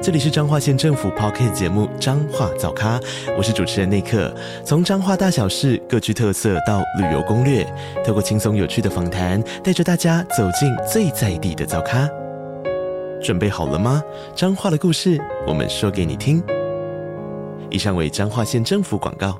这里是彰化县政府 Podcast 节目《彰化早咖》，我是主持人内克。从彰化大小事各具特色到旅游攻略，透过轻松有趣的访谈，带着大家走进最在地的早咖。准备好了吗？彰化的故事，我们说给你听。以上为彰化县政府广告。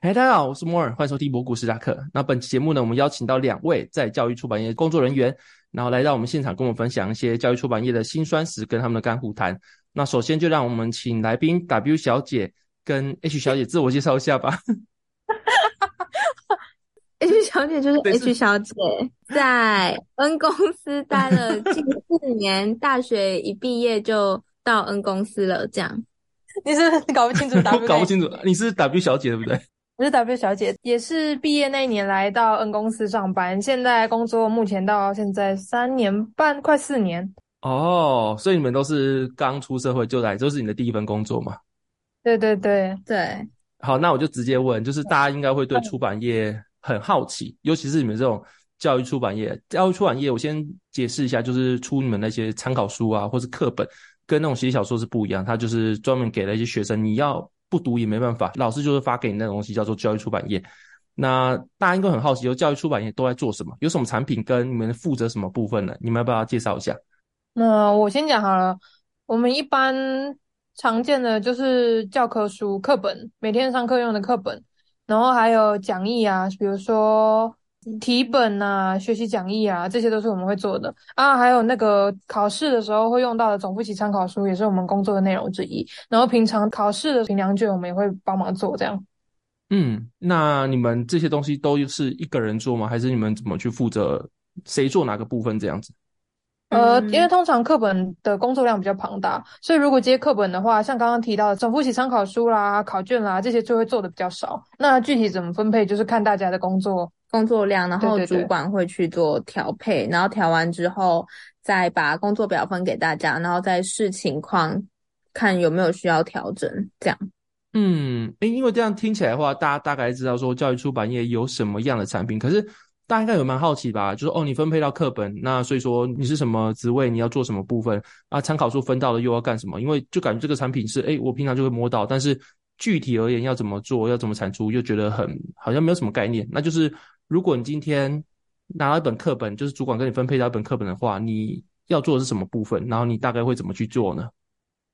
嗨，大家好，我是摩尔，欢迎收听摩古史塔克。那本期节目呢，我们邀请到两位在教育出版业工作人员。然后来到我们现场，跟我们分享一些教育出版业的辛酸史跟他们的干苦谈。那首先就让我们请来宾 W 小姐跟 H 小姐自我介绍一下吧。H 小姐就是 H 小姐，在 N 公司待了 近四年，大学一毕业就到 N 公司了。这样，你是搞不清楚 W？搞不清楚，你是 W 小姐对不对？我是 W 小姐，也是毕业那一年来到 N 公司上班，现在工作目前到现在三年半，快四年。哦，所以你们都是刚出社会就来，这是你的第一份工作嘛？对对对对。好，那我就直接问，就是大家应该会对出版业很好奇，尤其是你们这种教育出版业。教育出版业，我先解释一下，就是出你们那些参考书啊，或是课本，跟那种写小说是不一样，它就是专门给了一些学生，你要。不读也没办法，老师就是发给你那东西，叫做教育出版业。那大家应该很好奇，有教育出版业都在做什么？有什么产品？跟你们负责什么部分呢？你们要不要介绍一下？那我先讲好了。我们一般常见的就是教科书、课本，每天上课用的课本，然后还有讲义啊，比如说。题本啊，学习讲义啊，这些都是我们会做的啊。还有那个考试的时候会用到的总复习参考书，也是我们工作的内容之一。然后平常考试的评量卷，我们也会帮忙做这样。嗯，那你们这些东西都是一个人做吗？还是你们怎么去负责？谁做哪个部分这样子？呃，因为通常课本的工作量比较庞大，所以如果接课本的话，像刚刚提到的总复习参考书啦、考卷啦这些，就会做的比较少。那具体怎么分配，就是看大家的工作。工作量，然后主管会去做调配，对对对，然后调完之后再把工作表分给大家，然后再视情况看有没有需要调整。这样，嗯，诶，因为这样听起来的话，大家大概知道说教育出版业有什么样的产品，可是大家应该有蛮好奇吧？就是哦，你分配到课本，那所以说你是什么职位，你要做什么部分啊？参考书分到了又要干什么？因为就感觉这个产品是，诶，我平常就会摸到，但是具体而言要怎么做，要怎么产出，又觉得很好像没有什么概念，那就是。如果你今天拿到一本课本，就是主管跟你分配到一本课本的话，你要做的是什么部分？然后你大概会怎么去做呢？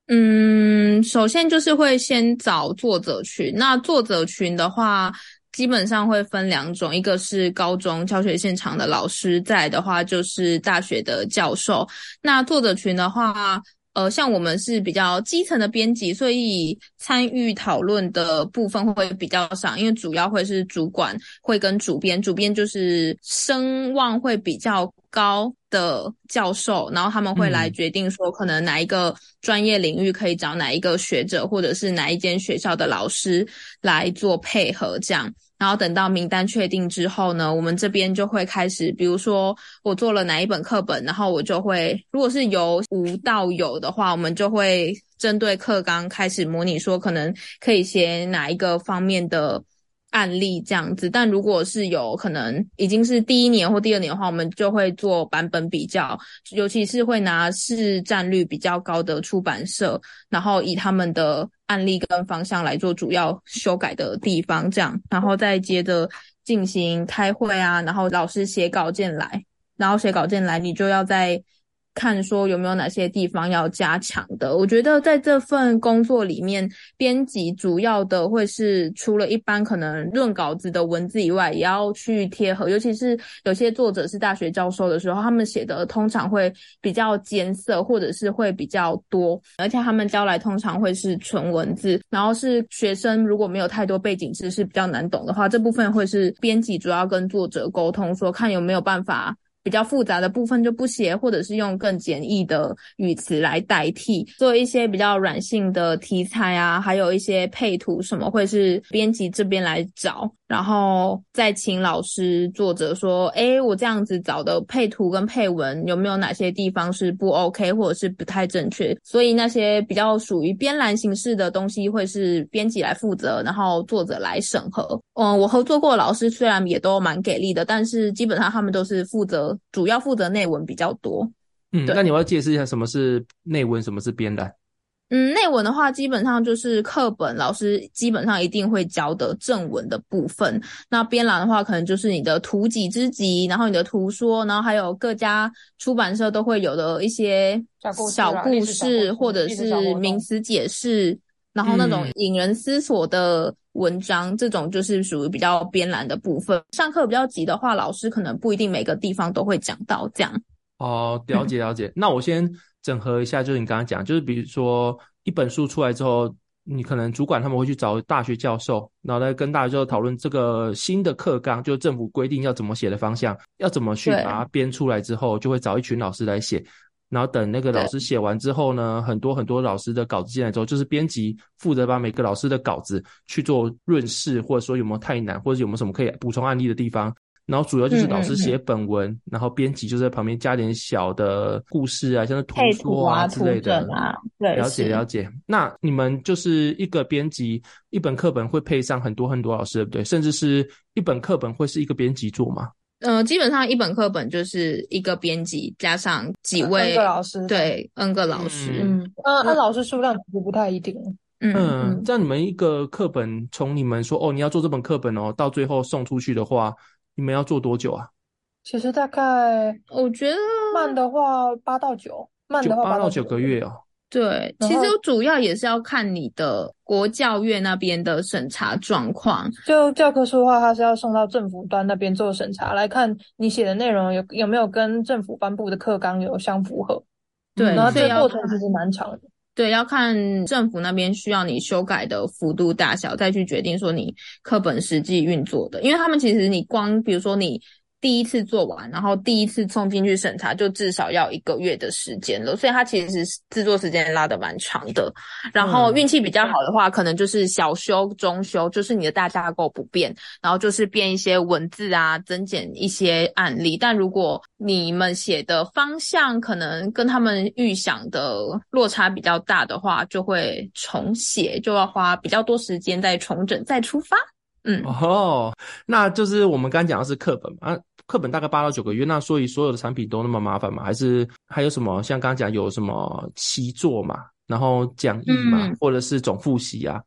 嗯，首先就是会先找作者群。那作者群的话，基本上会分两种，一个是高中教学现场的老师，再来的话就是大学的教授。那作者群的话，呃，像我们是比较基层的编辑，所以参与讨论的部分会比较少，因为主要会是主管会跟主编，主编就是声望会比较高的教授，然后他们会来决定说，可能哪一个专业领域可以找哪一个学者，或者是哪一间学校的老师来做配合，这样。然后等到名单确定之后呢，我们这边就会开始，比如说我做了哪一本课本，然后我就会，如果是由无到有的话，我们就会针对课纲开始模拟，说可能可以写哪一个方面的。案例这样子，但如果是有可能已经是第一年或第二年的话，我们就会做版本比较，尤其是会拿市占率比较高的出版社，然后以他们的案例跟方向来做主要修改的地方，这样，然后再接着进行开会啊，然后老师写稿件来，然后写稿件来，你就要在。看说有没有哪些地方要加强的？我觉得在这份工作里面，编辑主要的会是除了一般可能论稿子的文字以外，也要去贴合。尤其是有些作者是大学教授的时候，他们写的通常会比较艰涩，或者是会比较多，而且他们交来通常会是纯文字。然后是学生如果没有太多背景知识比较难懂的话，这部分会是编辑主要跟作者沟通，说看有没有办法。比较复杂的部分就不写，或者是用更简易的语词来代替，做一些比较软性的题材啊，还有一些配图什么，会是编辑这边来找。然后再请老师作者说，哎，我这样子找的配图跟配文有没有哪些地方是不 OK 或者是不太正确？所以那些比较属于编栏形式的东西会是编辑来负责，然后作者来审核。嗯，我合作过的老师虽然也都蛮给力的，但是基本上他们都是负责主要负责内文比较多。嗯，那你要解释一下什么是内文，什么是编栏？嗯，内文的话，基本上就是课本老师基本上一定会教的正文的部分。那编栏的话，可能就是你的图几之集，然后你的图说，然后还有各家出版社都会有的一些小故事，故事或者是名词解释，然后那种引人思索的文章，嗯、这种就是属于比较编栏的部分。上课比较急的话，老师可能不一定每个地方都会讲到这样。哦，了解了解。嗯、那我先。整合一下，就是你刚刚讲，就是比如说一本书出来之后，你可能主管他们会去找大学教授，然后来跟大学教授讨论这个新的课纲，就是政府规定要怎么写的方向，要怎么去把它编出来之后，就会找一群老师来写，然后等那个老师写完之后呢，很多很多老师的稿子进来之后，就是编辑负责把每个老师的稿子去做润饰，或者说有没有太难，或者有没有什么可以补充案例的地方。然后主要就是老师写本文，嗯嗯、然后编辑就在旁边加点小的故事啊，像是图说啊之类的。啊，对，了解了解。那你们就是一个编辑，一本课本会配上很多很多老师，对不对？甚至是一本课本会是一个编辑做吗？嗯、呃，基本上一本课本就是一个编辑加上几位 N 个老师，对，N 个老师。嗯，嗯，那老师数量其实不太一定。嗯，嗯，这样你们一个课本从你们说哦，你要做这本课本哦，到最后送出去的话。你们要做多久啊？其实大概我觉得慢的话八到九，慢的话八到九个月哦。对，其实主要也是要看你的国教院那边的审查状况。就教科书的话，它是要送到政府端那边做审查，来看你写的内容有有没有跟政府颁布的课纲有相符合。对，然后这个过程其实蛮长的。对，要看政府那边需要你修改的幅度大小，再去决定说你课本实际运作的。因为他们其实你光比如说你。第一次做完，然后第一次送进去审查，就至少要一个月的时间了，所以它其实是制作时间拉得蛮长的。然后运气比较好的话，可能就是小修、中修，就是你的大架构不变，然后就是变一些文字啊，增减一些案例。但如果你们写的方向可能跟他们预想的落差比较大的话，就会重写，就要花比较多时间再重整、再出发。嗯，哦，那就是我们刚讲的是课本嘛，啊，课本大概八到九个月，那所以所有的产品都那么麻烦吗？还是还有什么？像刚刚讲有什么习作嘛，然后讲义嘛，嗯、或者是总复习啊？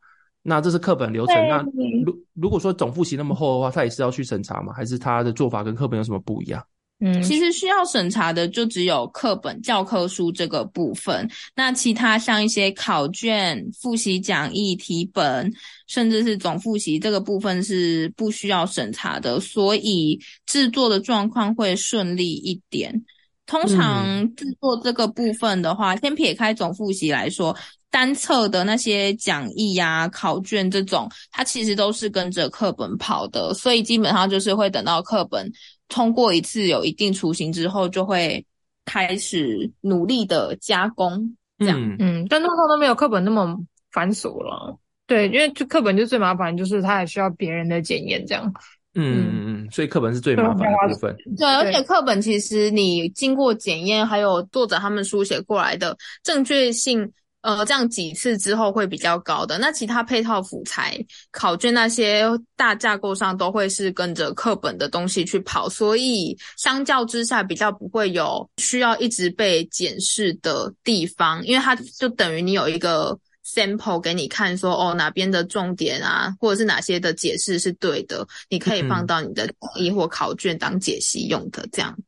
那这是课本流程。那如如果说总复习那么厚的话，他也是要去审查吗？还是他的做法跟课本有什么不一样？嗯，其实需要审查的就只有课本教科书这个部分，那其他像一些考卷、复习讲义、题本，甚至是总复习这个部分是不需要审查的，所以制作的状况会顺利一点。通常制作这个部分的话，嗯、先撇开总复习来说，单册的那些讲义呀、啊、考卷这种，它其实都是跟着课本跑的，所以基本上就是会等到课本。通过一次有一定雏形之后，就会开始努力的加工，这样，嗯，嗯，但通常都没有课本那么繁琐了，对，因为就课本就最麻烦，就是它还需要别人的检验，这样，嗯嗯。嗯，所以课本是最麻烦的部分，对，而且课本其实你经过检验，还有作者他们书写过来的正确性。呃，这样几次之后会比较高的。那其他配套辅材、考卷那些大架构上都会是跟着课本的东西去跑，所以相较之下比较不会有需要一直被检视的地方，因为它就等于你有一个 sample 给你看说，说哦哪边的重点啊，或者是哪些的解释是对的，你可以放到你的讲义或考卷当解析用的这样。嗯，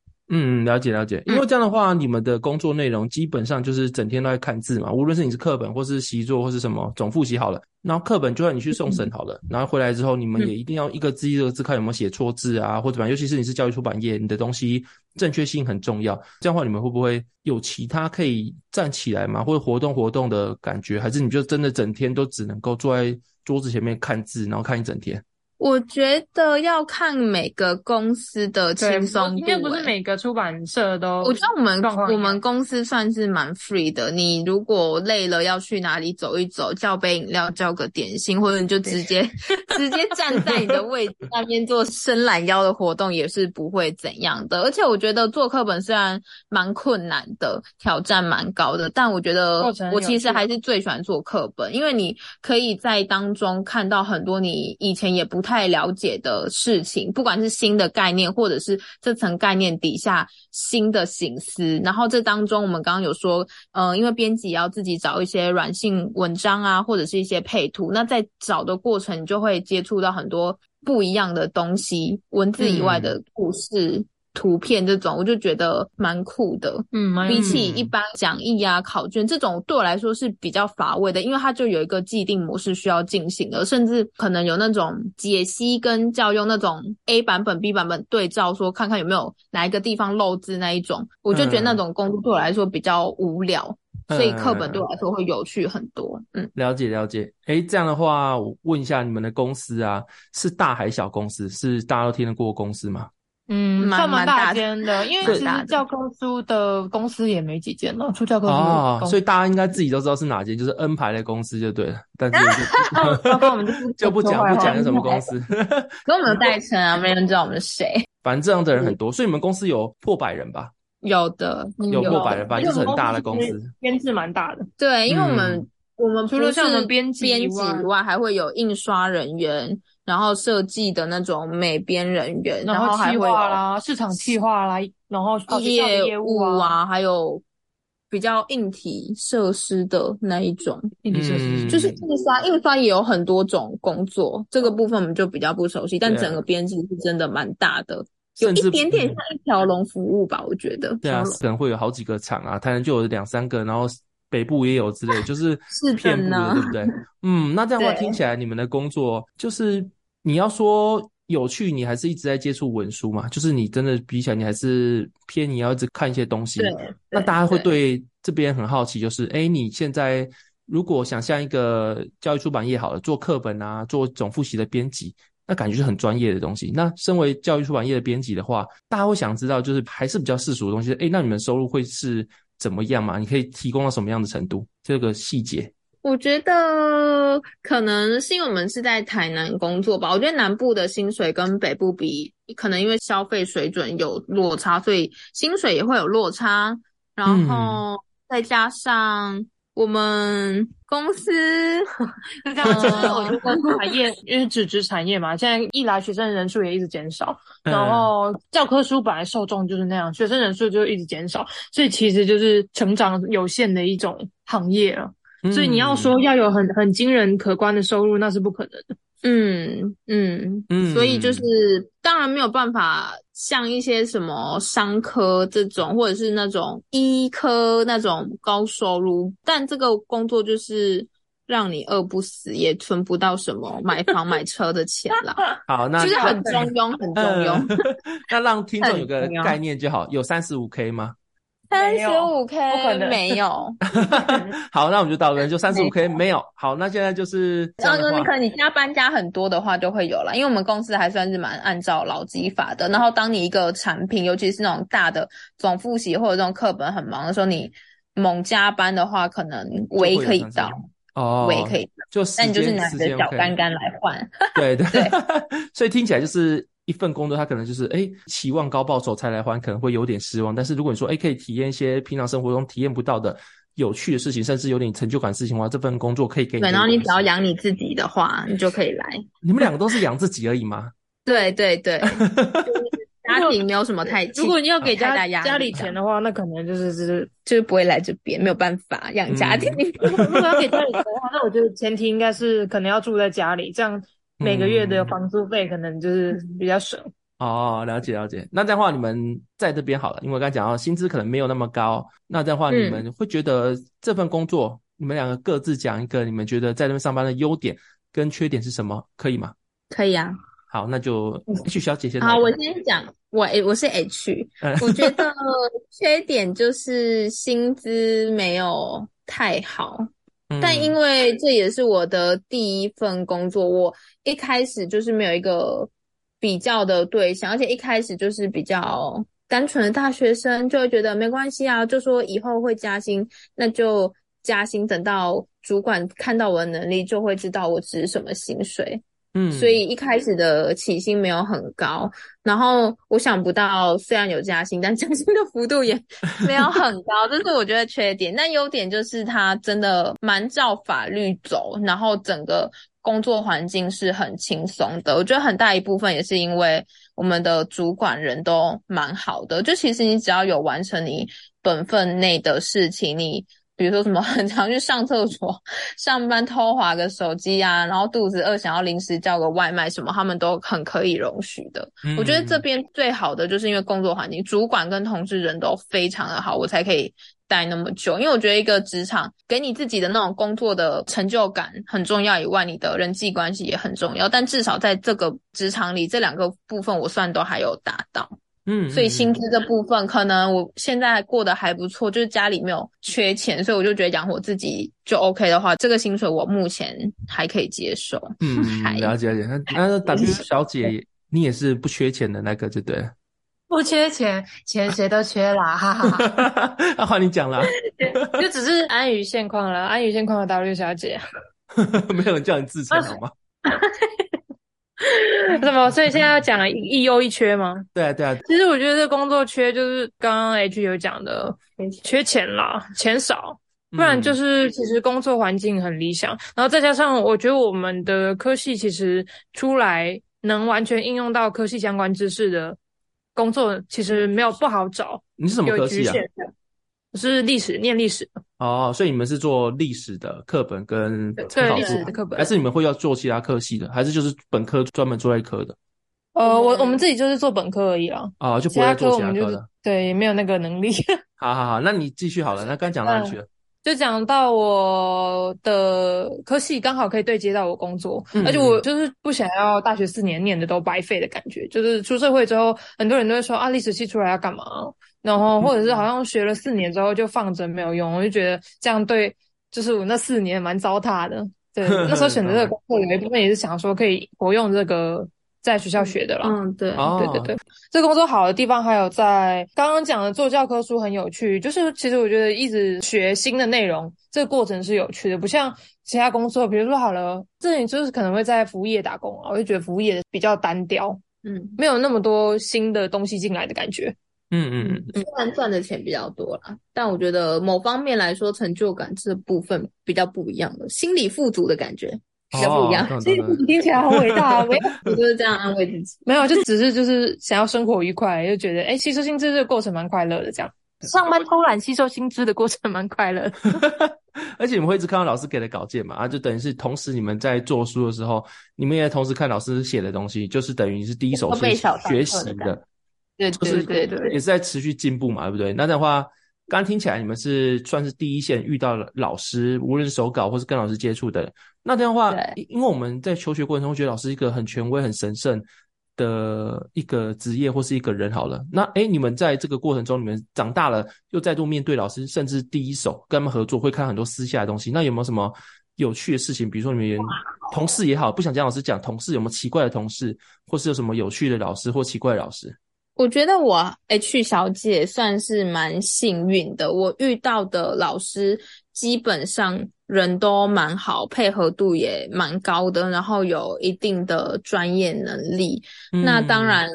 了解了解，因为这样的话，嗯、你们的工作内容基本上就是整天都在看字嘛。无论是你是课本，或是习作，或是什么总复习好了，然后课本就算你去送审好了，嗯、然后回来之后，你们也一定要一个字一个字看有没有写错字啊，或者。尤其是你是教育出版业，你的东西正确性很重要。这样的话，你们会不会有其他可以站起来嘛，或者活动活动的感觉？还是你就真的整天都只能够坐在桌子前面看字，然后看一整天？我觉得要看每个公司的轻松度，应该不是每个出版社都。我觉得我们我们公司算是蛮 free 的。你如果累了要去哪里走一走，叫杯饮料，叫个点心，或者你就直接 直接站在你的位置那边做伸懒腰的活动，也是不会怎样的。而且我觉得做课本虽然蛮困难的，挑战蛮高的，但我觉得我其实还是最喜欢做课本，因为你可以在当中看到很多你以前也不太。太了解的事情，不管是新的概念，或者是这层概念底下新的形思，然后这当中我们刚刚有说，呃，因为编辑要自己找一些软性文章啊，或者是一些配图，那在找的过程，你就会接触到很多不一样的东西，文字以外的故事。嗯图片这种，我就觉得蛮酷的。嗯，比起一般讲义啊、考卷这种，对我来说是比较乏味的，因为它就有一个既定模式需要进行的，甚至可能有那种解析跟教用那种 A 版本、B 版本对照，说看看有没有哪一个地方漏字那一种，我就觉得那种工作对我来说比较无聊，嗯、所以课本对我来说会有趣很多。嗯，了解了解。诶，这样的话，我问一下你们的公司啊，是大还小公司？是大家都听得过公司吗？嗯，算蛮大间的，因为其实教科书的公司也没几间了，出教科书哦，所以大家应该自己都知道是哪间，就是 N 牌的公司就对了。但是就 我们就不讲不讲是什么公司，跟我们有代称啊，没人知道我们是谁。反正这样的人很多，所以你们公司有破百人吧？有的，有破百人，反正就是很大的公司，编制蛮大的。对，因为我们、嗯、我们除了像我们编辑以外，还会有印刷人员。然后设计的那种美编人员，然后还会有啦，市场企划啦，然后业务啊，还有比较硬体设施的那一种。硬体设施就是印刷，印刷也有很多种工作，这个部分我们就比较不熟悉。但整个编辑是真的蛮大的，有一点点像一条龙服务吧，我觉得。对啊，可能会有好几个厂啊，台南就有两三个，然后。北部也有之类，就是遍布的，对不对？嗯，那这样的话听起来，你们的工作就是你要说有趣，你还是一直在接触文书嘛？就是你真的比起来，你还是偏你要一直看一些东西。对，那大家会对这边很好奇，就是哎，你现在如果想像一个教育出版业好了，做课本啊，做总复习的编辑，那感觉是很专业的东西。那身为教育出版业的编辑的话，大家会想知道，就是还是比较世俗的东西。哎，那你们收入会是？怎么样嘛？你可以提供到什么样的程度？这个细节，我觉得可能是因为我们是在台南工作吧。我觉得南部的薪水跟北部比，可能因为消费水准有落差，所以薪水也会有落差。然后再加上。我们公司 是这样，其实我觉得产业因为纸质产业嘛，现在一来学生人数也一直减少，然后教科书本来受众就是那样，学生人数就一直减少，所以其实就是成长有限的一种行业了。所以你要说要有很很惊人可观的收入，那是不可能的。嗯嗯嗯，所以就是当然没有办法像一些什么商科这种，或者是那种医科那种高收入，但这个工作就是让你饿不死，也存不到什么买房买车的钱啦。好，那就是很中庸，很中庸。呃、那让听众有个 概念就好，有三十五 K 吗？三十五 K 没有。好，那我们就到这，就 三十五 K 没有。好，那现在就是，然后说你可能你加班加很多的话，就会有了。因为我们公司还算是蛮按照劳基法的。然后当你一个产品，尤其是那种大的总复习或者这种课本很忙的时候，你猛加班的话，可能尾可以到哦，尾可以到，就但你就是拿着小干干来换。对对对，所以听起来就是。一份工作，他可能就是哎，期望高报酬才来还，可能会有点失望。但是如果你说哎，可以体验一些平常生活中体验不到的有趣的事情，甚至有点成就感的事情的话，这份工作可以给你。对，然后你只要养你自己的话，你就可以来。你们两个都是养自己而已吗？对 对对，家庭没有什么太。如果你要给家家里钱的话，那可能就是就是就是不会来这边，没有办法养家庭。嗯、如果要给家里钱的话，那我觉得前提应该是可能要住在家里，这样。每个月的房租费可能就是比较省。嗯、哦，了解了解。那这样的话，你们在这边好了，因为我刚才讲到薪资可能没有那么高。那这样的话，你们会觉得这份工作，嗯、你们两个各自讲一个，你们觉得在这边上班的优点跟缺点是什么？可以吗？可以啊。好，那就 H 小姐先。好，我先讲，我我是 H，我觉得缺点就是薪资没有太好。但因为这也是我的第一份工作，我一开始就是没有一个比较的对象，而且一开始就是比较单纯的大学生，就会觉得没关系啊，就说以后会加薪，那就加薪，等到主管看到我的能力，就会知道我值什么薪水。嗯，所以一开始的起薪没有很高，然后我想不到，虽然有加薪，但加薪的幅度也没有很高，这是我觉得缺点。但优点就是它真的蛮照法律走，然后整个工作环境是很轻松的。我觉得很大一部分也是因为我们的主管人都蛮好的，就其实你只要有完成你本分内的事情，你。比如说什么 很常去上厕所、上班偷滑个手机啊，然后肚子饿想要临时叫个外卖什么，他们都很可以容许的。嗯。我觉得这边最好的就是因为工作环境，主管跟同事人都非常的好，我才可以待那么久。因为我觉得一个职场给你自己的那种工作的成就感很重要以外，你的人际关系也很重要。但至少在这个职场里，这两个部分我算都还有达到。嗯，所以薪资这部分，可能我现在过得还不错，就是家里没有缺钱，所以我就觉得养活自己就 OK 的话，这个薪水我目前还可以接受。嗯，了解了解。那那 W 小姐，你也是不缺钱的那个，就对了。不缺钱，钱谁都缺啦，哈哈哈。那换你讲啦，就只是安于现况了，安于现况的 W 小姐。没有人叫你自称好吗？什么？所以现在要讲一优一缺吗？对啊，对啊。其实我觉得这个工作缺就是刚刚 H 有讲的，缺钱啦，钱少，不然就是其实工作环境很理想，嗯。然后再加上我觉得我们的科系其实出来能完全应用到科系相关知识的工作，其实没有不好找。你是什么科系啊？我是历史，念历史。哦，所以你们是做历史的课本跟参考书的课本，还是你们会要做其他科系的，还是就是本科专门做一科的？呃，我我们自己就是做本科而已啦。啊、哦，就不会做其他科的。科就是、对，也没有那个能力。好好好，那你继续好了。那刚讲到哪里去了？嗯就讲到我的科系刚好可以对接到我工作，嗯，而且我就是不想要大学四年念的都白费的感觉。就是出社会之后，很多人都会说啊，历史系出来要干嘛？然后或者是好像学了四年之后就放着没有用，我就觉得这样对，就是我那四年蛮糟蹋的。对，那时候选择这个工作有一部分也是想说可以活用这个。在学校学的啦，嗯，对，对对对，这工作好的地方还有在刚刚讲的做教科书很有趣，就是其实我觉得一直学新的内容，这个过程是有趣的，不像其他工作，比如说好了，这里就是可能会在服务业打工啊，我就觉得服务业比较单调，嗯，没有那么多新的东西进来的感觉，嗯嗯嗯，虽然赚的钱比较多啦，但我觉得某方面来说成就感这部分比较不一样的，心理富足的感觉。比较不一样，所以听起来好伟大啊！没有，我就是这样安慰自己。没有，就只是就是想要生活愉快，就觉得哎，吸收薪资这个过程蛮快乐的。这样上班偷懒吸收薪资的过程蛮快乐。而且你们会一直看到老师给的稿件嘛？啊，就等于是同时你们在做书的时候，你们也同时看老师写的东西，就是等于是第一手学学习的。对对对对，也是在持续进步嘛，对不对？那的话。刚刚听起来你们是算是第一线遇到了老师，无论手稿或是跟老师接触的。那这样的话，因为我们在求学过程中觉得老师一个很权威、很神圣的一个职业或是一个人。好了，那哎，你们在这个过程中，你们长大了，又再度面对老师，甚至第一手跟他们合作，会看很多私下的东西。那有没有什么有趣的事情？比如说你们同事也好，不想讲老师讲同事有没有奇怪的同事，或是有什么有趣的老师或奇怪的老师？我觉得我 H 小姐算是蛮幸运的，我遇到的老师基本上人都蛮好，配合度也蛮高的，然后有一定的专业能力。嗯、那当然，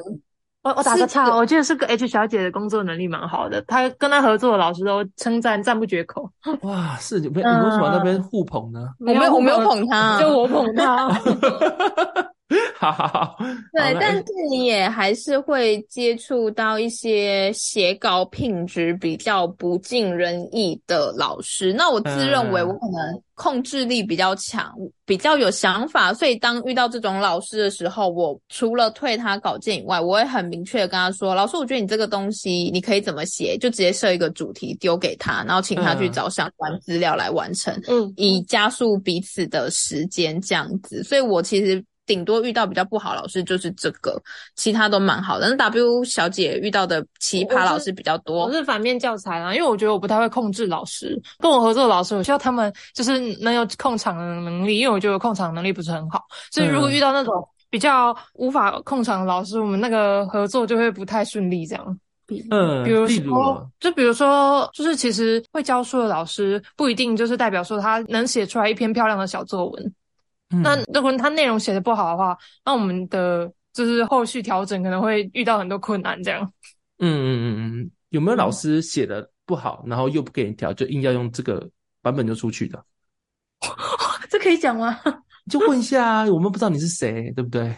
我我打个岔，我觉得是个 H 小姐的工作能力蛮好的，她跟她合作的老师都称赞赞不绝口。哇，是你们你为什么那边互捧呢？我没有我没有捧她，就我捧她。好 好好，对，但是你也还是会接触到一些写稿品质比较不尽人意的老师。那我自认为我可能控制力比较强，比较有想法，所以当遇到这种老师的时候，我除了退他稿件以外，我会很明确的跟他说：“老师，我觉得你这个东西你可以怎么写，就直接设一个主题丢给他，然后请他去找相关资料来完成，嗯，以加速彼此的时间这样子。”所以，我其实。顶多遇到比较不好老师就是这个，其他都蛮好的。那 W 小姐遇到的奇葩老师比较多，我是，我是反面教材啦，因为我觉得我不太会控制老师，跟我合作的老师，我需要他们就是能有控场的能力，因为我觉得控场能力不是很好，所以如果遇到那种比较无法控场的老师，我们那个合作就会不太顺利，这样。嗯，比如说，就比如说，就是其实会教书的老师不一定就是代表说他能写出来一篇漂亮的小作文。嗯、那如果他内容写的不好的话，那我们的就是后续调整可能会遇到很多困难。这样。嗯嗯嗯嗯，有没有老师写的不好，然后又不给你调，就硬要用这个版本就出去的？这可以讲吗？就问一下啊，我们不知道你是谁，对不对？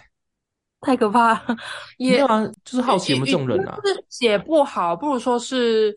太可怕了，也就是好奇有没有这种人啊？是写不好，不如说是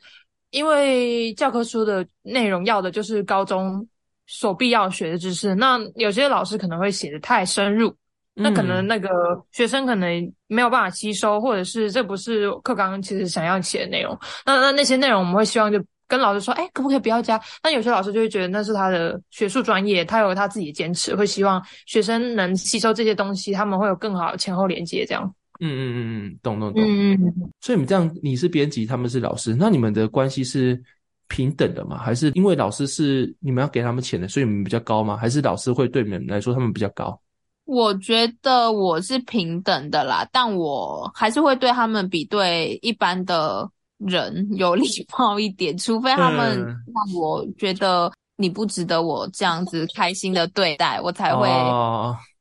因为教科书的内容要的就是高中所必要学的知识，那有些老师可能会写的太深入，那可能那个学生可能没有办法吸收，或者是这不是课纲其实想要写的内容，那那那些内容我们会希望就。跟老师说，哎，可不可以不要加？但有些老师就会觉得那是他的学术专业，他有他自己的坚持，会希望学生能吸收这些东西，他们会有更好的前后连接，这样。嗯嗯嗯嗯，懂懂懂。嗯嗯。所以你们这样，你是编辑，他们是老师，那你们的关系是平等的吗？还是因为老师是你们要给他们钱的，所以你们比较高吗？还是老师会对你们来说他们比较高？我觉得我是平等的啦，但我还是会对他们比对一般的。人有礼貌一点，除非他们让我觉得你不值得我这样子开心的对待，我才会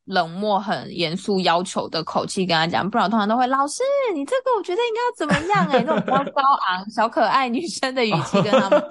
冷漠、很严肃要求的口气跟他讲。不然我通常都会，老师，你这个我觉得应该要怎么样、欸？哎，那种比较高昂、小可爱女生的语气跟他们，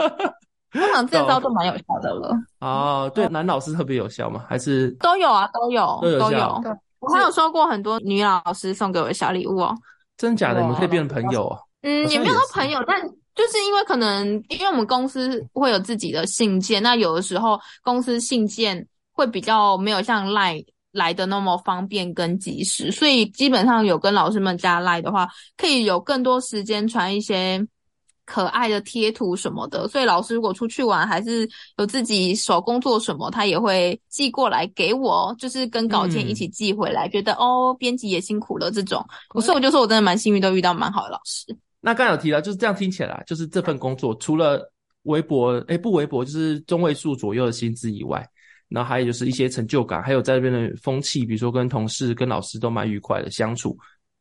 通常这招都蛮有效的了。哦，对，男老师特别有效吗？还是都有啊，都有，都有。都有我还有收过很多女老师送给我的小礼物哦。真假的？你们可以变成朋友哦。嗯，也没有说朋友，但就是因为可能，因为我们公司会有自己的信件，那有的时候公司信件会比较没有像 LINE 来的那么方便跟及时，所以基本上有跟老师们加 LINE 的话，可以有更多时间传一些可爱的贴图什么的。所以老师如果出去玩，还是有自己手工做什么，他也会寄过来给我，就是跟稿件一起寄回来，嗯、觉得哦，编辑也辛苦了这种。所以我就说我真的蛮幸运，都遇到蛮好的老师。那刚有提到，就是这样听起来，就是这份工作除了微薄，诶不微薄，就是中位数左右的薪资以外，然后还有就是一些成就感，还有在这边的风气，比如说跟同事、跟老师都蛮愉快的相处，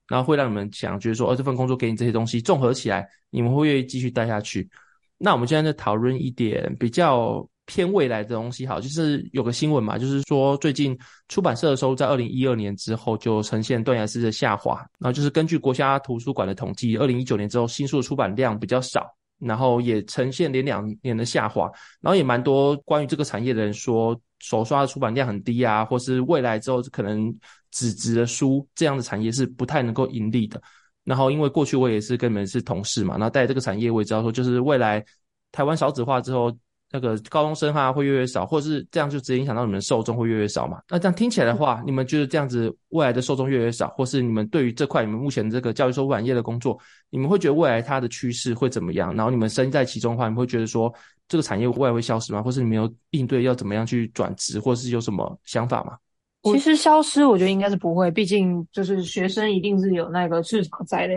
然后会让你们想觉得说，哦，这份工作给你这些东西综合起来，你们会愿意继续待下去。那我们现在在讨论一点比较。偏未来的东西，好，就是有个新闻嘛，就是说最近出版社的收入在二零一二年之后就呈现断崖式的下滑，然后就是根据国家图书馆的统计，二零一九年之后新书的出版量比较少，然后也呈现连两年的下滑，然后也蛮多关于这个产业的人说手刷的出版量很低啊，或是未来之后可能纸质的书这样的产业是不太能够盈利的。然后因为过去我也是跟你们是同事嘛，然后带这个产业我也知道说，就是未来台湾少子化之后。那个高中生哈会越来越少，或者是这样就直接影响到你们的受众会越来越少嘛？那这样听起来的话，你们觉得这样子未来的受众越来越少，或是你们对于这块你们目前这个教育出版业的工作，你们会觉得未来它的趋势会怎么样？然后你们身在其中的话，你们会觉得说这个产业未来会消失吗？或是你们有应对要怎么样去转职，或是有什么想法吗？其实消失，我觉得应该是不会，毕竟就是学生一定是有那个市场在的。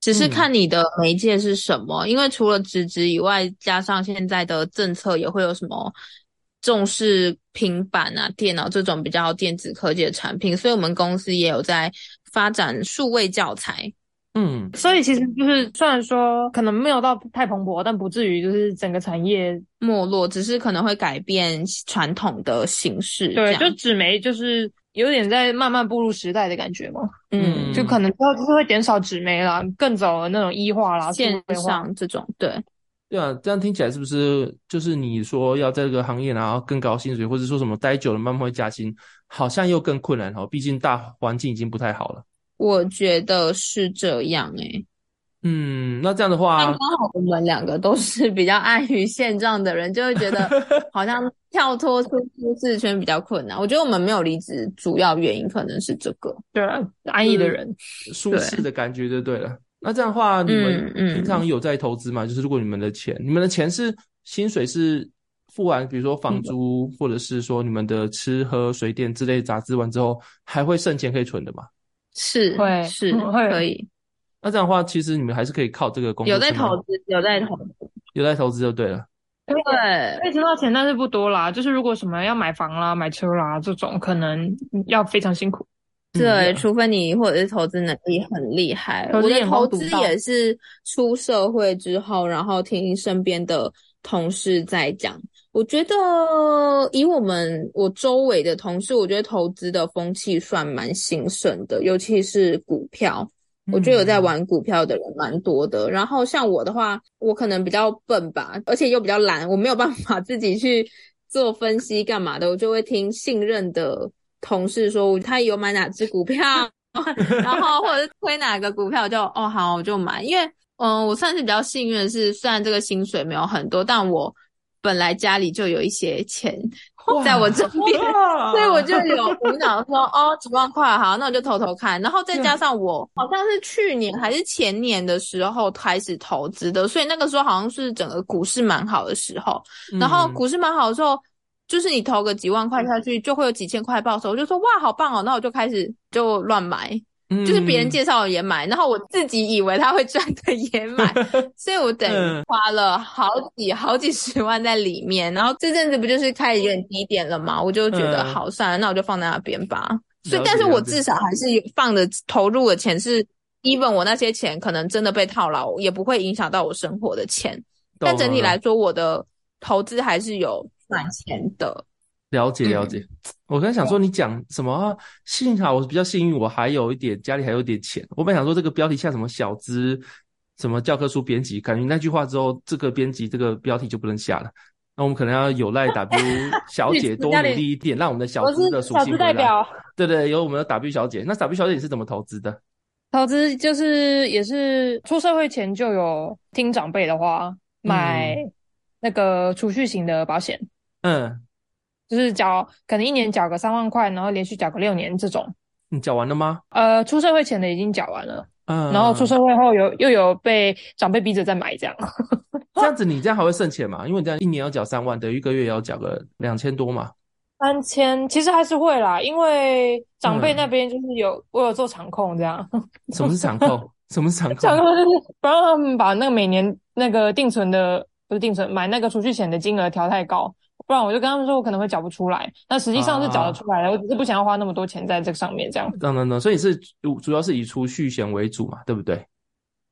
只是看你的媒介是什么，嗯、因为除了纸质以外，加上现在的政策也会有什么重视平板啊、电脑这种比较电子科技的产品，所以我们公司也有在发展数位教材。嗯，所以其实就是虽然说可能没有到太蓬勃，但不至于就是整个产业没落，只是可能会改变传统的形式。对，就纸媒就是。有点在慢慢步入时代的感觉吗？嗯，就可能之后就是会减少纸媒啦，更走那种医化啦、线上这种。对，对啊，这样听起来是不是就是你说要在这个行业然后更高薪水，或者说什么待久了慢慢会加薪，好像又更困难哦？毕竟大环境已经不太好了。我觉得是这样诶、欸。嗯，那这样的话，刚好我们两个都是比较安于现状的人，就会觉得 好像跳脱出舒适圈比较困难。我觉得我们没有离职，主要原因可能是这个。对啊，安逸的人，舒适的感觉就对了。那这样的话，你们平常有在投资吗？嗯嗯、就是如果你们的钱，你们的钱是薪水是付完比如说房租，或者是说你们的吃喝水电之类杂支完之后，还会剩钱可以存的吗？是，会是会可以。那这样的话，其实你们还是可以靠这个工作有在投资，有在投资，有在投资就对了。对，可以存到钱，但是不多啦。就是如果什么要买房啦、买车啦这种，可能要非常辛苦。对，除非你或者是投资能力很厉害。我的投资也是出社会之后，然后听身边的同事在讲。我觉得以我们我周围的同事，我觉得投资的风气算蛮兴盛的，尤其是股票。我觉得有在玩股票的人蛮多的。然后像我的话，我可能比较笨吧，而且又比较懒，我没有办法 自己去做分析干嘛的，我就会听信任的。同事说他有买哪只股票，然后或者是推哪个股票就，就哦好我就买。因为嗯，我算是比较幸运的是，虽然这个薪水没有很多，但我本来家里就有一些钱 在我这边，所以我就有无脑说哦几万块好，那我就偷偷看。然后再加上我好像是去年还是前年的时候开始投资的，所以那个时候好像是整个股市蛮好的时候。然后股市蛮好的时候。就是你投个几万块下去，就会有几千块报酬。我就说哇，好棒哦！那我就开始就乱买，嗯、就是别人介绍的也买，然后我自己以为他会赚的也买，所以我等于花了好几好几十万在里面。然后这阵子不就是开始有点低点了嘛？我就觉得好算了，那我就放在那边吧。所以，但是我至少还是有放的投入的钱是，even 我那些钱可能真的被套牢，也不会影响到我生活的钱。但整体来说，我的投资还是有。赚钱的，了解了解。嗯、我刚才想说，你讲什么、啊？幸好我比较幸运，我还有一点家里还有点钱。我本想说，这个标题像什么小资，什么教科书编辑，感觉那句话之后，这个编辑这个标题就不能下了。那我们可能要有赖 W 小姐多努力一点，让我们的小资的属性回来。对对，有我们的 W 小姐。那 W 小姐你是怎么投资的？投资就是也是出社会前就有听长辈的话，买那个储蓄型的保险。嗯，就是缴，可能一年缴个三万块，然后连续缴个六年这种。你缴完了吗？呃，出社会前的已经缴完了。嗯，然后出社会后有又有被长辈逼着再买这样。这样子你这样还会剩钱吗？因为你这样一年要缴三万，等于一个月也要缴个两千多嘛。三千其实还是会啦，因为长辈那边就是有、嗯、我有做场控这样。什么是场控？什么是场控？场控就是不让他们把那个每年那个定存的不是定存买那个储蓄险的金额调太高。不然我就跟他们说，我可能会缴不出来。那实际上是缴得出来的，啊、我只是不想要花那么多钱在这个上面，这样。等等等，所以是主主要是以储蓄险为主嘛，对不对？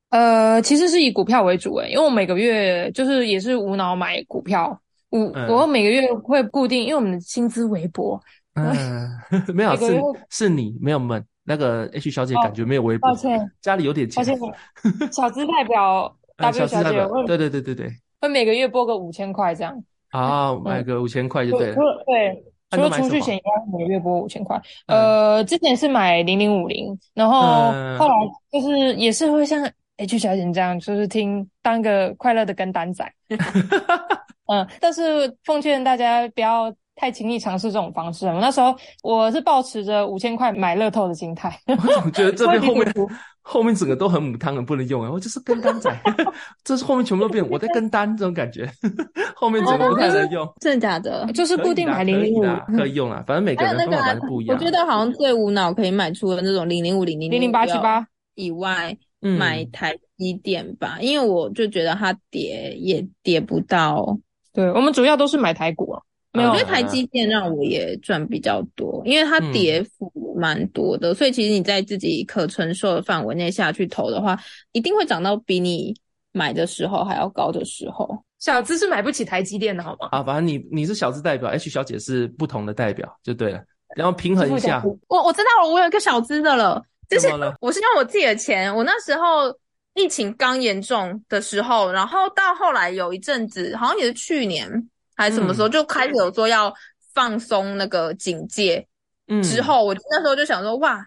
呃，其实是以股票为主诶，因为我每个月就是也是无脑买股票，我、嗯、我每个月会固定，因为我们的薪资微薄。嗯，没有是是你没有们那个 H 小姐感觉没有微薄，抱歉，家里有点钱。抱歉，小资代表 W 小姐，对对对对对，会每个月拨个五千块这样。啊，买个五千块就对了。对，除了储蓄险以外，每个月拨五千块。呃，之前是买零零五零，然后后来就是也是会像 H 小姐这样，就是听当个快乐的跟单仔。嗯，但是奉劝大家不要太轻易尝试这种方式。那时候我是抱持着五千块买乐透的心态。我觉得这边后面。后面整个都很母汤，很不能用啊！我就是跟单仔，这是后面全部都变，我在跟单这种感觉，后面整个不太能用。真的假的？就是固定买零零五可以用啊，反正每个人的方法是不一样。我觉得好像最无脑可以买出的那种零零五零零零零八七八以外，买台积电吧，因为我就觉得它跌也跌不到。对，我们主要都是买台股啊。没有，我觉得台积电让我也赚比较多，因为它跌幅蛮多的，嗯、所以其实你在自己可承受的范围内下去投的话，一定会涨到比你买的时候还要高的时候。小资是买不起台积电的好吗？啊，反正你你是小资代表，H 小姐是不同的代表就对了，然后平衡一下。我我知道了，我有一个小资的了，就是我是用我自己的钱，我那时候疫情刚严重的时候，然后到后来有一阵子，好像也是去年。还是什么时候就开始有说要放松那个警戒，嗯，之后我那时候就想说，哇，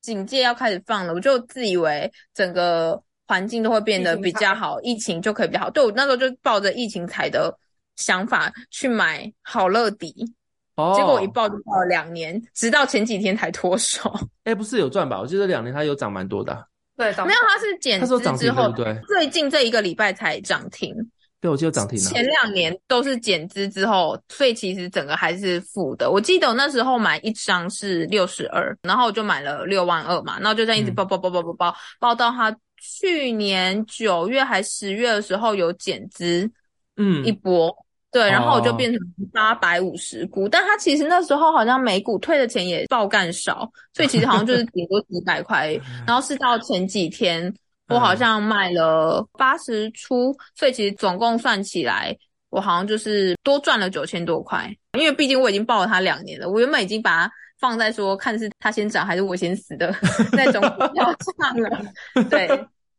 警戒要开始放了，我就自以为整个环境都会变得比较好，疫情就可以比较好。对，我那时候就抱着疫情财的想法去买好乐迪，哦，结果我一抱就抱了两年，直到前几天才脱手。哎，不是有赚吧？我记得两年它有涨蛮多的啊。对，没有，它是减资之后，对，最近这一个礼拜才涨停。对，我记得涨停了。前两年都是减资之后，所以其实整个还是负的。我记得我那时候买一张是六十二，然后我就买了六万二嘛，然后就这样一直报报报报报报报到它去年九月还十月的时候有减资，嗯，一波，对，然后我就变成八百五十股，哦、但它其实那时候好像每股退的钱也爆干少，所以其实好像就是顶多几百块，然后是到前几天。我好像卖了八十出，所以其实总共算起来，我好像就是多赚了九千多块。因为毕竟我已经抱了它两年了，我原本已经把它放在说看是它先涨还是我先死的那种股票上了。对，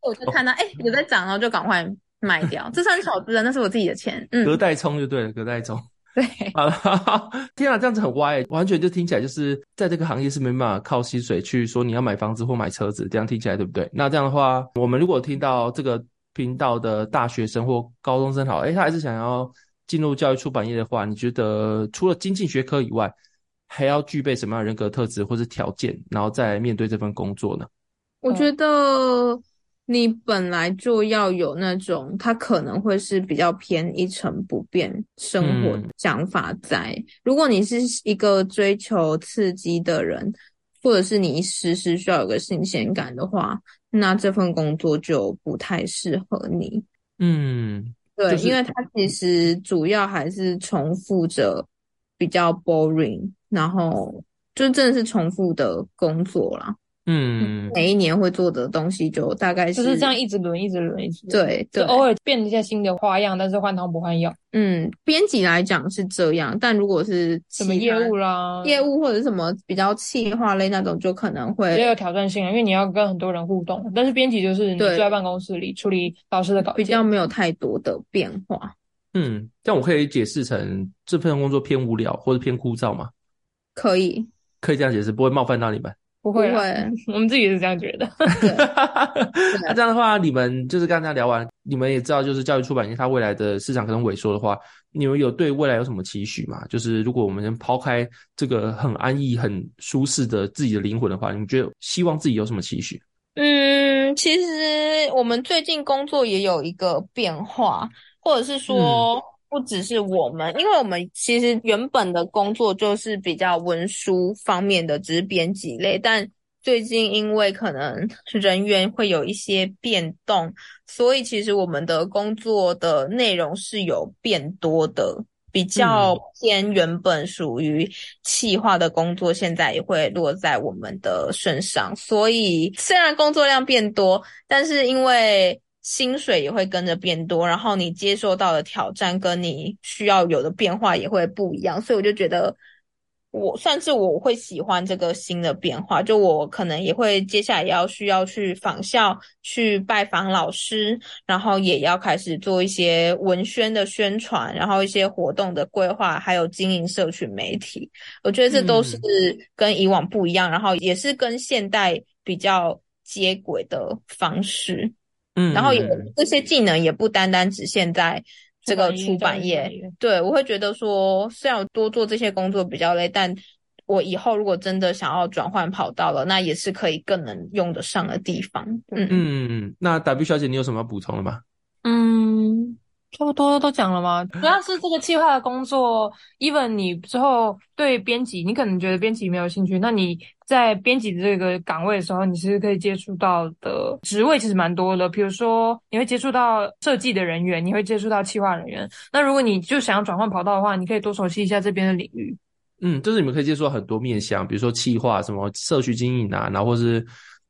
我就看到哎有在涨，然后就赶快卖掉。这算小资的，那是我自己的钱。嗯，隔代冲就对了，隔代冲。对，好了，天啊，这样子很歪，完全就听起来就是在这个行业是没办法靠薪水去说你要买房子或买车子，这样听起来对不对？那这样的话，我们如果听到这个频道的大学生或高中生，好，诶，他还是想要进入教育出版业的话，你觉得除了经济学科以外，还要具备什么样的人格特质或是条件，然后再面对这份工作呢？我觉得。你本来就要有那种，他可能会是比较偏一成不变生活的想法在。嗯、如果你是一个追求刺激的人，或者是你时时需要有个新鲜感的话，那这份工作就不太适合你。嗯，对，就是、因为它其实主要还是重复着比较 boring，然后就真的是重复的工作啦。嗯，每一年会做的东西就大概是就是这样一直轮，一直轮，一直轮。对，就，偶尔变一下新的花样，但是换汤不换药。嗯，编辑来讲是这样，但如果是什么业务啦，业务或者什么比较企划类那种，就可能会也有挑战性啊，因为你要跟很多人互动。但是编辑就是你坐在办公室里处理老师的稿件，比较没有太多的变化。嗯，这样我可以解释成这份工作偏无聊或者偏枯燥吗？可以，可以这样解释，不会冒犯到你们。不会，不会，我们自己也是这样觉得。那这样的话，你们就是刚才聊完，你们也知道，就是教育出版业它未来的市场可能萎缩的话，你们有对未来有什么期许吗？就是如果我们能抛开这个很安逸、很舒适的自己的灵魂的话，你们觉得希望自己有什么期许？嗯，其实我们最近工作也有一个变化，或者是说。嗯不只是我们，因为我们其实原本的工作就是比较文书方面的，只是编辑类。但最近因为可能 人员会有一些变动，所以其实我们的工作的内容是有变多的，比较偏原本属于企划的工作，现在也会落在我们的身上。所以虽然工作量变多，但是因为薪水也会跟着变多，然后你接受到的挑战跟你需要有的变化也会不一样，所以我就觉得我算是我会喜欢这个新的变化。就我可能也会接下来也要需要去访校去拜访老师，然后也要开始做一些文宣的宣传，然后一些活动的规划，还有经营社群媒体。我觉得这都是跟以往不一样，然后也是跟现代比较接轨的方式。嗯，然后也这些技能也不单单只限在这个出版业。对，我会觉得说，虽然我多做这些工作比较累，但我以后如果真的想要转换跑道了，那也是可以更能用得上的地方。嗯嗯嗯。那 W 小姐，你有什么要补充的吗？嗯。差不多都讲了吗？主要是这个企划的工作，even 你之后对编辑，你可能觉得编辑没有兴趣，那你在编辑这个岗位的时候，你其实可以接触到的职位其实蛮多的。比如说，你会接触到设计的人员，你会接触到企划人员。那如果你就想要转换跑道的话，你可以多熟悉一下这边的领域。嗯，就是你们可以接触到很多面向，比如说企划、什么社区经营啊，然后或是。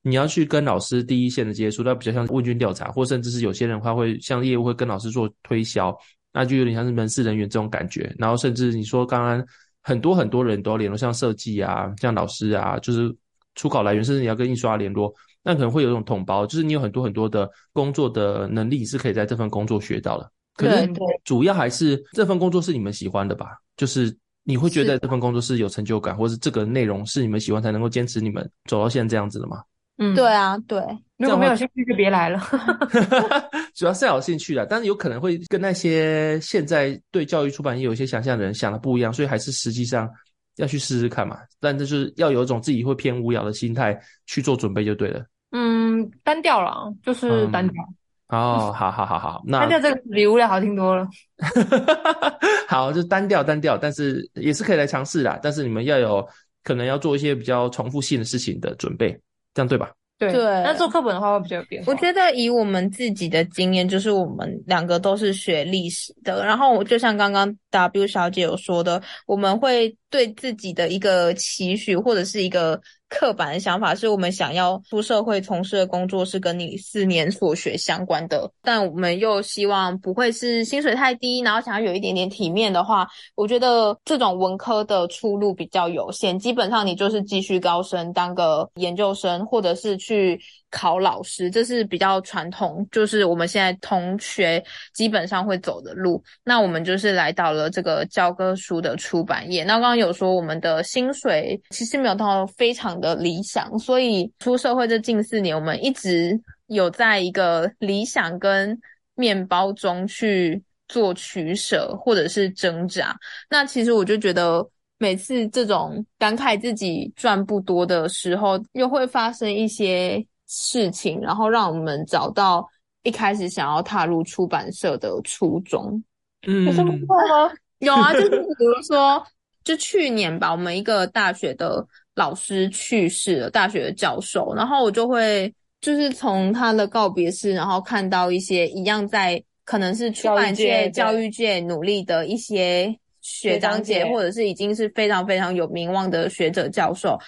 你要去跟老师第一线的接触，那比较像问卷调查，或甚至是有些人的话会像业务会跟老师做推销，那就有点像是门市人员这种感觉。然后甚至你说刚刚很多很多人都要联络，像设计啊，像老师啊，就是出稿来源，甚至你要跟印刷联络，那可能会有一种统包，就是你有很多很多的工作的能力是可以在这份工作学到的。可是主要还是这份工作是你们喜欢的吧？就是你会觉得这份工作是有成就感，或是这个内容是你们喜欢才能够坚持你们走到现在这样子的吗？嗯，对啊，对，如果没有兴趣就别来了。主要是要有兴趣的，但是有可能会跟那些现在对教育出版业有一些想象的人想的不一样，所以还是实际上要去试试看嘛。但这就是要有一种自己会偏无聊的心态去做准备就对了。嗯，单调了，就是单调。啊、哦，好好好好，那单调这个比无聊好听多了。好，就单调单调，但是也是可以来尝试啦。但是你们要有可能要做一些比较重复性的事情的准备，这样对吧？对，对那做课本的话会比较有变化。我觉得以我们自己的经验，就是我们两个都是学历史的，然后我就像刚刚 W 小姐有说的，我们会对自己的一个期许或者是一个。刻板的想法是我们想要出社会从事的工作是跟你四年所学相关的，但我们又希望不会是薪水太低，然后想要有一点点体面的话，我觉得这种文科的出路比较有限。基本上你就是继续高升，当个研究生，或者是去考老师，这是比较传统，就是我们现在同学基本上会走的路。那我们就是来到了这个教科书的出版业。那刚刚有说我们的薪水其实没有到非常的。理想，所以出社会这近四年，我们一直有在一个理想跟面包中去做取舍，或者是挣扎。那其实我就觉得，每次这种感慨自己赚不多的时候，又会发生一些事情，然后让我们找到一开始想要踏入出版社的初衷。嗯，有这么快吗？有啊，就是比如说，就去年吧，我们一个大学的。老师去世了，大学的教授，然后我就会就是从他的告别式，然后看到一些一样在可能是出版界、教育界努力的一些学长姐，或者是已经是非常非常有名望的学者教授。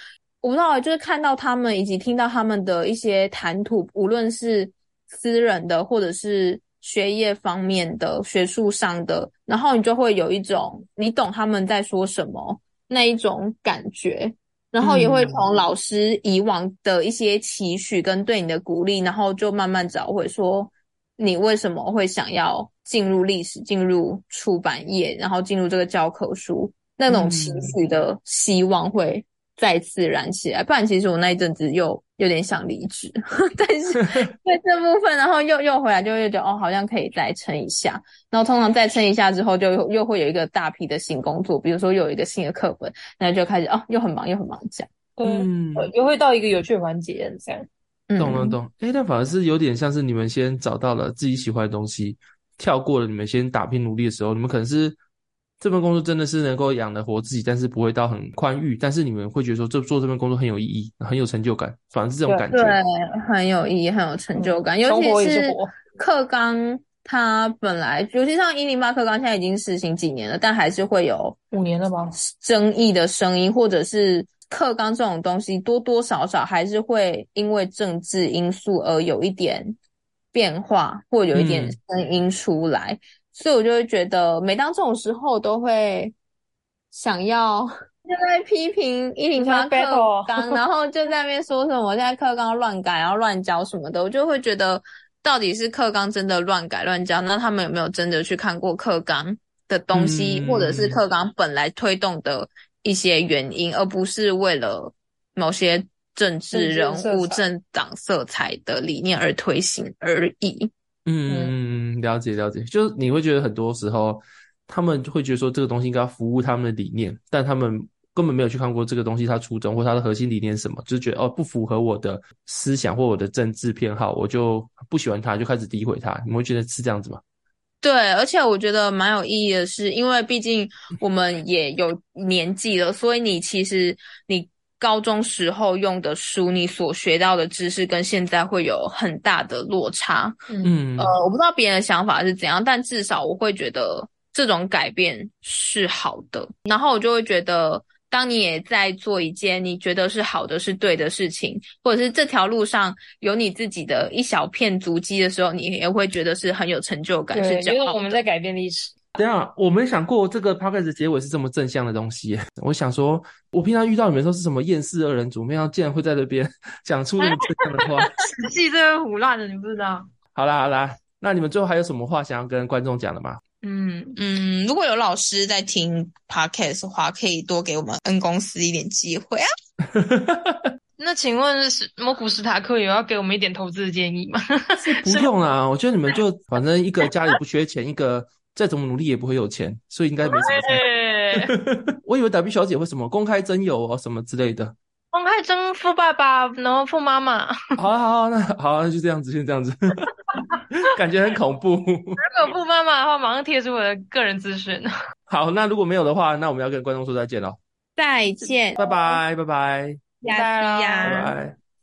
我不知道，就是看到他们以及听到他们的一些谈吐，无论是私人的或者是学业方面的、学术上的，然后你就会有一种你懂他们在说什么那一种感觉。然后也会从老师以往的一些期许跟对你的鼓励，然后就慢慢找回说你为什么会想要进入历史、进入出版业，然后进入这个教科书，那种期许的希望会再次燃起来。不然，其实我那一阵子又。有点想离职，但是 在这部分，然后又又回来，就会觉得哦，好像可以再撑一下。然后通常再撑一下之后，就又又会有一个大批的新工作，比如说又有一个新的课本，那就开始哦，又很忙，又很忙这样。嗯，又会到一个有趣的环节这样。嗯、懂了懂。哎，但反而是有点像是你们先找到了自己喜欢的东西，跳过了你们先打拼努力的时候，你们可能是。这份工作真的是能够养得活自己，但是不会到很宽裕。但是你们会觉得说，这做这份工作很有意义，很有成就感，反而是这种感觉。对，很有意义，很有成就感。嗯、尤其是课纲，它本来，尤其像一零八课纲，现在已经实行几年了，但还是会有五年了吧？争议的声音，或者是课纲这种东西，多多少少还是会因为政治因素而有一点变化，或有一点声音出来。嗯所以，我就会觉得，每当这种时候，都会想要 就在批评一零八课纲，然后就在那边说什么现在课纲乱改，然后乱教什么的，我就会觉得，到底是课纲真的乱改乱教？那他们有没有真的去看过课纲的东西，嗯、或者是课纲本来推动的一些原因，而不是为了某些政治人物、政党色彩的理念而推行而已？嗯，了解了解，就是你会觉得很多时候，他们会觉得说这个东西应该服务他们的理念，但他们根本没有去看过这个东西它初衷或它的核心理念是什么，就是觉得哦不符合我的思想或我的政治偏好，我就不喜欢他，就开始诋毁他。你们会觉得是这样子吗？对，而且我觉得蛮有意义的是，因为毕竟我们也有年纪了，所以你其实你。高中时候用的书，你所学到的知识跟现在会有很大的落差。嗯，呃，我不知道别人的想法是怎样，但至少我会觉得这种改变是好的。然后我就会觉得，当你也在做一件你觉得是好的、是对的事情，或者是这条路上有你自己的一小片足迹的时候，你也会觉得是很有成就感。对，是因为我们在改变历史。对啊，我没想过这个 podcast 的结尾是这么正向的东西。我想说，我平常遇到你们说是什么厌世二人组，没想到竟然会在这边讲出这么正向的话。实际这个胡烂的，你不知道。好啦好啦，那你们最后还有什么话想要跟观众讲的吗？嗯嗯，如果有老师在听 podcast 的话，可以多给我们 N 公司一点机会啊。那请问是摩古斯塔克有要给我们一点投资的建议吗？不用啦，我觉得你们就反正一个家里不缺钱，一个。再怎么努力也不会有钱，所以应该没什么钱。我以为 W 小姐会什么公开征友哦什么之类的，公开征富爸爸，然后富妈妈。好啊好啊，那好啊，那就这样子，先这样子。感觉很恐怖。如果富妈妈的话，马上贴出我的个人资讯。好，那如果没有的话，那我们要跟观众说再见喽。再见，拜拜，拜拜，拜拜。